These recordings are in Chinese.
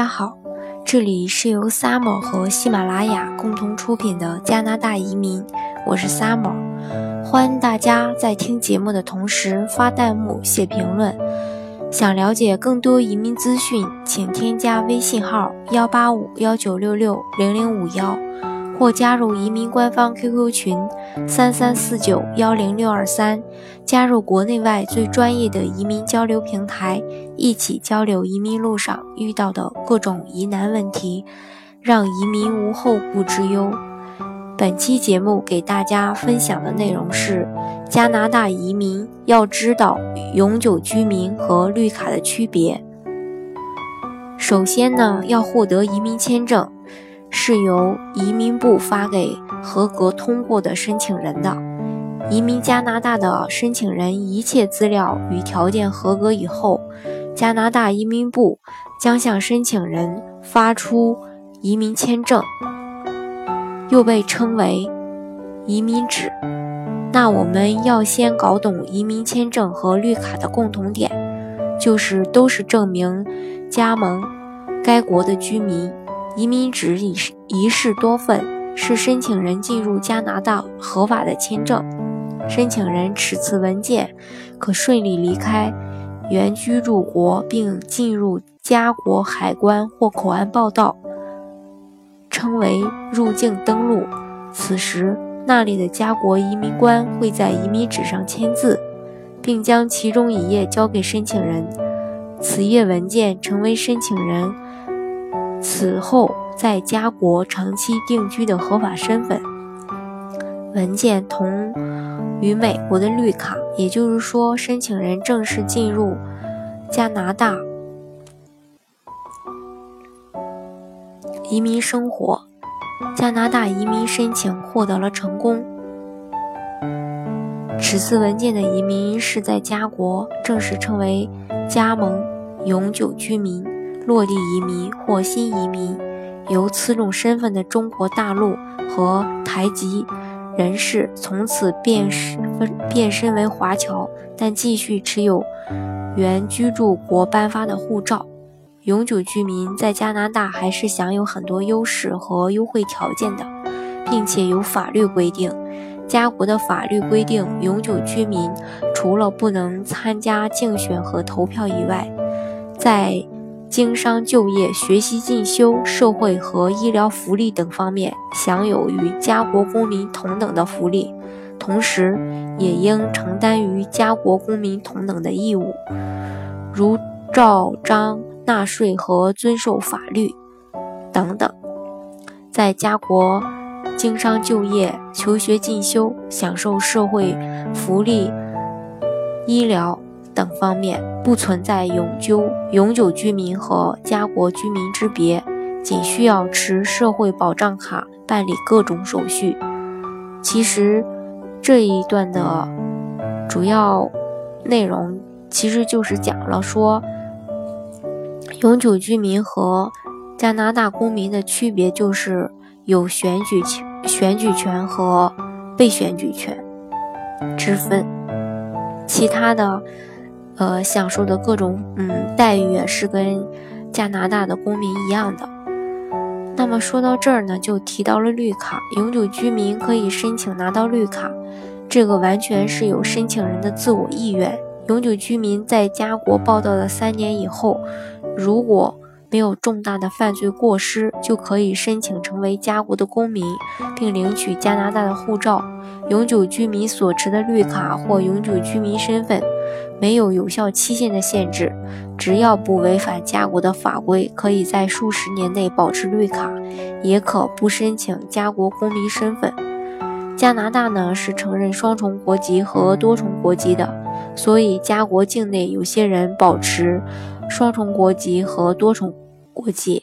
大家好，这里是由 Summer 和喜马拉雅共同出品的加拿大移民，我是 Summer，欢迎大家在听节目的同时发弹幕、写评论。想了解更多移民资讯，请添加微信号幺八五幺九六六零零五幺。或加入移民官方 QQ 群三三四九幺零六二三，加入国内外最专业的移民交流平台，一起交流移民路上遇到的各种疑难问题，让移民无后顾之忧。本期节目给大家分享的内容是加拿大移民要知道永久居民和绿卡的区别。首先呢，要获得移民签证。是由移民部发给合格通过的申请人的。移民加拿大的申请人一切资料与条件合格以后，加拿大移民部将向申请人发出移民签证，又被称为移民纸。那我们要先搞懂移民签证和绿卡的共同点，就是都是证明加盟该国的居民。移民纸一一式多份，是申请人进入加拿大合法的签证。申请人持此文件，可顺利离开原居住国，并进入加国海关或口岸报到，称为入境登陆。此时，那里的加国移民官会在移民纸上签字，并将其中一页交给申请人。此页文件成为申请人。此后，在加国长期定居的合法身份文件同于美国的绿卡，也就是说，申请人正式进入加拿大移民生活，加拿大移民申请获得了成功。此次文件的移民是在加国正式称为加盟永久居民。落地移民或新移民，由此种身份的中国大陆和台籍人士从此变身变身为华侨，但继续持有原居住国颁发的护照。永久居民在加拿大还是享有很多优势和优惠条件的，并且有法律规定。加国的法律规定，永久居民除了不能参加竞选和投票以外，在经商、就业、学习、进修、社会和医疗福利等方面享有与家国公民同等的福利，同时也应承担与家国公民同等的义务，如照章纳税和遵守法律等等。在家国经商、就业、求学、进修、享受社会福利、医疗。等方面不存在永久永久居民和家国居民之别，仅需要持社会保障卡办理各种手续。其实这一段的主要内容其实就是讲了说，永久居民和加拿大公民的区别就是有选举、选举权和被选举权之分，其他的。呃，享受的各种嗯待遇是跟加拿大的公民一样的。那么说到这儿呢，就提到了绿卡，永久居民可以申请拿到绿卡，这个完全是有申请人的自我意愿。永久居民在加国报道的三年以后，如果没有重大的犯罪过失，就可以申请成为家国的公民，并领取加拿大的护照。永久居民所持的绿卡或永久居民身份没有有效期限的限制，只要不违反家国的法规，可以在数十年内保持绿卡，也可不申请家国公民身份。加拿大呢是承认双重国籍和多重国籍的，所以家国境内有些人保持。双重国籍和多重国籍，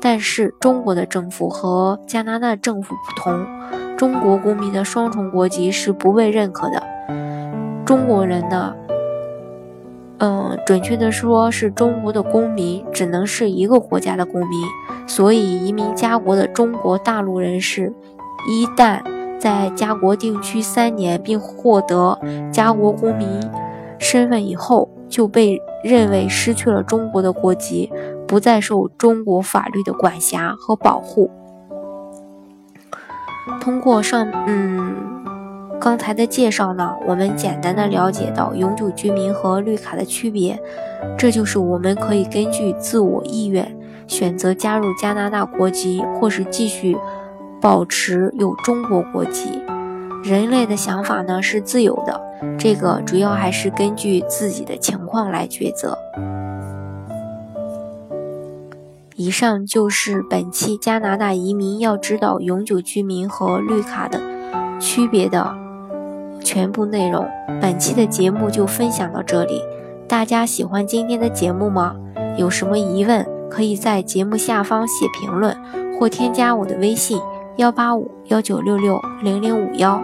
但是中国的政府和加拿大政府不同，中国公民的双重国籍是不被认可的。中国人呢，嗯，准确的说是中国的公民只能是一个国家的公民，所以移民家国的中国大陆人士，一旦在家国定居三年并获得家国公民身份以后，就被认为失去了中国的国籍，不再受中国法律的管辖和保护。通过上嗯刚才的介绍呢，我们简单的了解到永久居民和绿卡的区别，这就是我们可以根据自我意愿选择加入加拿大国籍，或是继续保持有中国国籍。人类的想法呢是自由的，这个主要还是根据自己的情况来抉择。以上就是本期加拿大移民要知道永久居民和绿卡的区别的全部内容。本期的节目就分享到这里，大家喜欢今天的节目吗？有什么疑问，可以在节目下方写评论，或添加我的微信幺八五幺九六六零零五幺，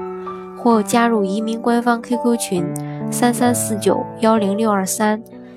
或加入移民官方 QQ 群三三四九幺零六二三。